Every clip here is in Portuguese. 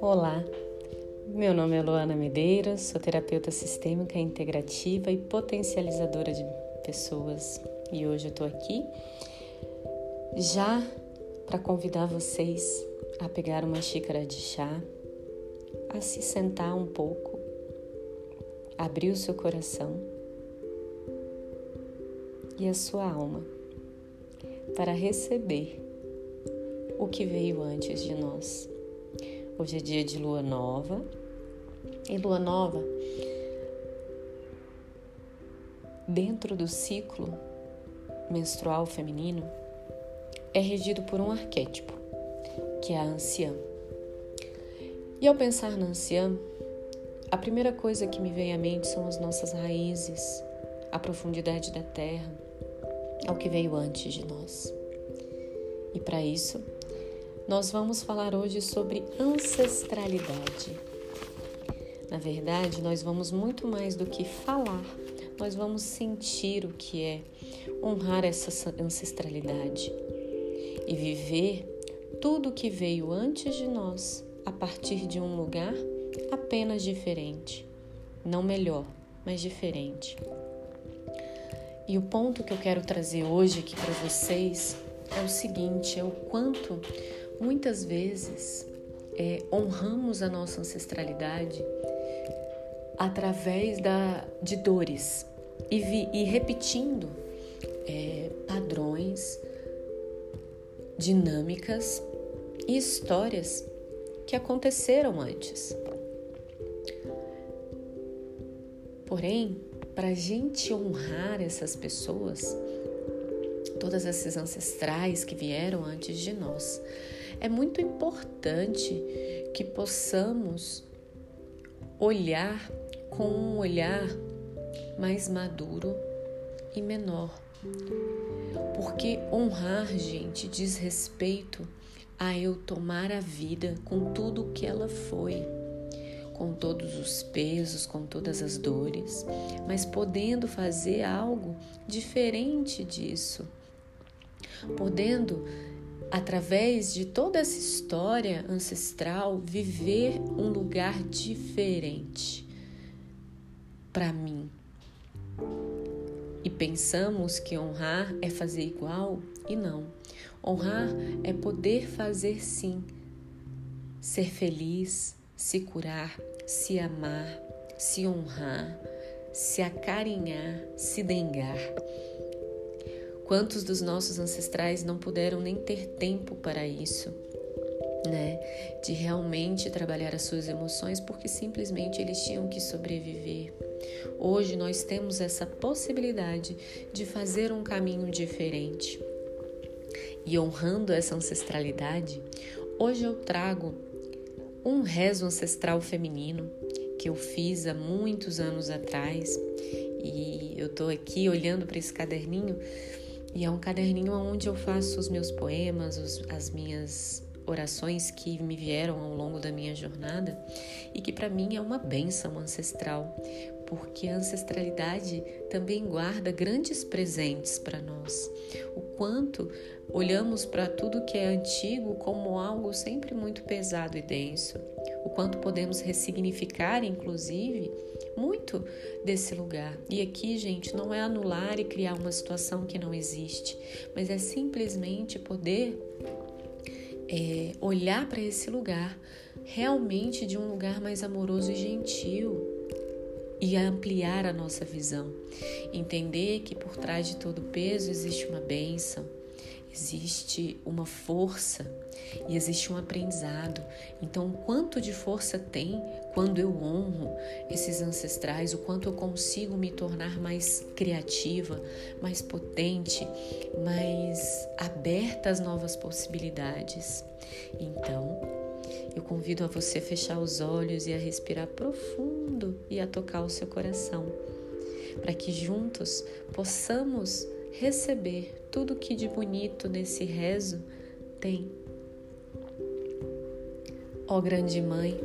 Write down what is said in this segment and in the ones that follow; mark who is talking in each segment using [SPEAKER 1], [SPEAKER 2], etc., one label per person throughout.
[SPEAKER 1] Olá, meu nome é Luana Medeiros, sou terapeuta sistêmica integrativa e potencializadora de pessoas. E hoje eu estou aqui já para convidar vocês a pegar uma xícara de chá, a se sentar um pouco, abrir o seu coração e a sua alma para receber o que veio antes de nós. Hoje é dia de lua nova e lua nova, dentro do ciclo menstrual feminino, é regido por um arquétipo, que é a anciã. E ao pensar na anciã, a primeira coisa que me vem à mente são as nossas raízes, a profundidade da terra, ao que veio antes de nós. E para isso, nós vamos falar hoje sobre ancestralidade. Na verdade, nós vamos muito mais do que falar, nós vamos sentir o que é honrar essa ancestralidade e viver tudo que veio antes de nós a partir de um lugar apenas diferente, não melhor, mas diferente. E o ponto que eu quero trazer hoje aqui para vocês é o seguinte: é o quanto muitas vezes é, honramos a nossa ancestralidade através da, de dores e, vi, e repetindo é, padrões, dinâmicas e histórias que aconteceram antes. Porém, para a gente honrar essas pessoas, todas esses ancestrais que vieram antes de nós, é muito importante que possamos olhar com um olhar mais maduro e menor. Porque honrar, gente, diz respeito a eu tomar a vida com tudo o que ela foi com todos os pesos, com todas as dores, mas podendo fazer algo diferente disso, podendo através de toda essa história ancestral viver um lugar diferente para mim. E pensamos que honrar é fazer igual e não. Honrar é poder fazer sim, ser feliz, se curar, se amar, se honrar, se acarinhar, se dengar. Quantos dos nossos ancestrais não puderam nem ter tempo para isso, né? De realmente trabalhar as suas emoções porque simplesmente eles tinham que sobreviver. Hoje nós temos essa possibilidade de fazer um caminho diferente. E honrando essa ancestralidade, hoje eu trago um rezo ancestral feminino que eu fiz há muitos anos atrás. E eu tô aqui olhando para esse caderninho e é um caderninho onde eu faço os meus poemas, os, as minhas orações que me vieram ao longo da minha jornada e que para mim é uma bênção ancestral, porque a ancestralidade também guarda grandes presentes para nós. O quanto olhamos para tudo que é antigo como algo sempre muito pesado e denso, o quanto podemos ressignificar, inclusive, muito desse lugar. E aqui, gente, não é anular e criar uma situação que não existe, mas é simplesmente poder é, olhar para esse lugar realmente de um lugar mais amoroso e gentil e ampliar a nossa visão. Entender que por trás de todo peso existe uma bênção, existe uma força e existe um aprendizado. Então, o quanto de força tem quando eu honro esses ancestrais, o quanto eu consigo me tornar mais criativa, mais potente, mais aberta às novas possibilidades. Então, eu convido a você a fechar os olhos e a respirar profundo e a tocar o seu coração, para que juntos possamos receber tudo que de bonito nesse rezo tem. Ó grande mãe,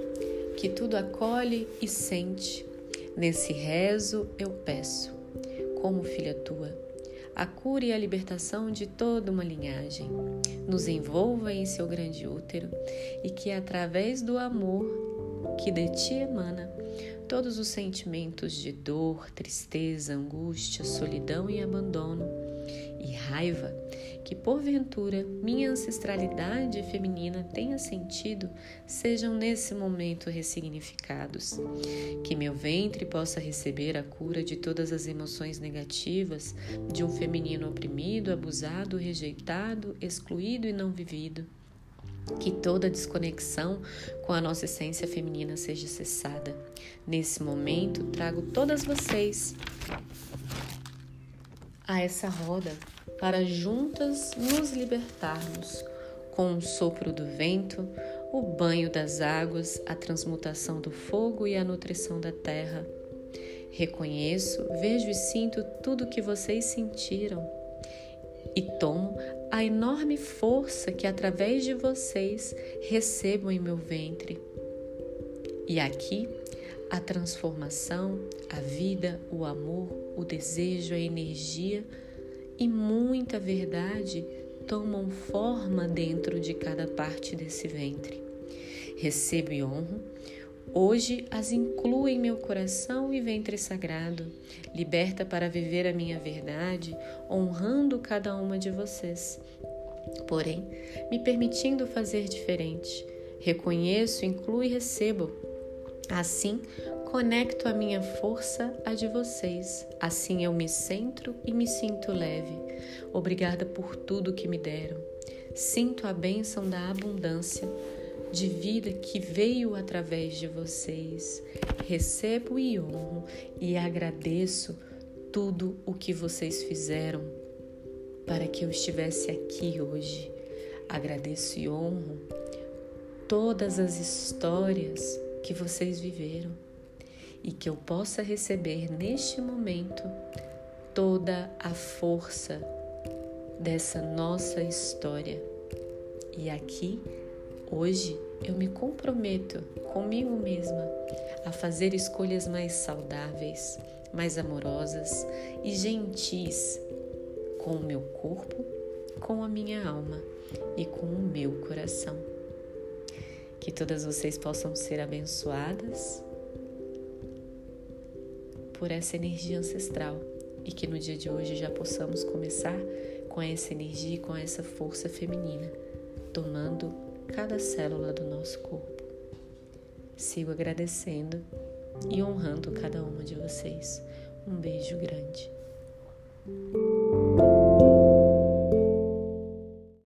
[SPEAKER 1] que tudo acolhe e sente, nesse rezo eu peço, como filha tua, a cura e a libertação de toda uma linhagem. Nos envolva em seu grande útero e que, através do amor que de ti emana, todos os sentimentos de dor, tristeza, angústia, solidão e abandono e raiva que porventura minha ancestralidade feminina tenha sentido sejam nesse momento ressignificados. Que meu ventre possa receber a cura de todas as emoções negativas de um feminino oprimido, abusado, rejeitado, excluído e não vivido. Que toda desconexão com a nossa essência feminina seja cessada. Nesse momento, trago todas vocês a essa roda para juntas nos libertarmos com o sopro do vento, o banho das águas, a transmutação do fogo e a nutrição da terra. Reconheço, vejo e sinto tudo o que vocês sentiram e tomo a enorme força que através de vocês recebo em meu ventre. E aqui a transformação, a vida, o amor, o desejo, a energia e muita verdade tomam forma dentro de cada parte desse ventre. Recebo e honro. Hoje as incluo em meu coração e ventre sagrado, liberta para viver a minha verdade, honrando cada uma de vocês. Porém, me permitindo fazer diferente. Reconheço, incluo e recebo Assim, conecto a minha força à de vocês. Assim eu me centro e me sinto leve. Obrigada por tudo que me deram. Sinto a bênção da abundância de vida que veio através de vocês. Recebo e honro e agradeço tudo o que vocês fizeram para que eu estivesse aqui hoje. Agradeço e honro todas as histórias que vocês viveram e que eu possa receber neste momento toda a força dessa nossa história. E aqui, hoje, eu me comprometo comigo mesma a fazer escolhas mais saudáveis, mais amorosas e gentis com o meu corpo, com a minha alma e com o meu coração. Que todas vocês possam ser abençoadas por essa energia ancestral e que no dia de hoje já possamos começar com essa energia e com essa força feminina, tomando cada célula do nosso corpo. Sigo agradecendo e honrando cada uma de vocês. Um beijo grande.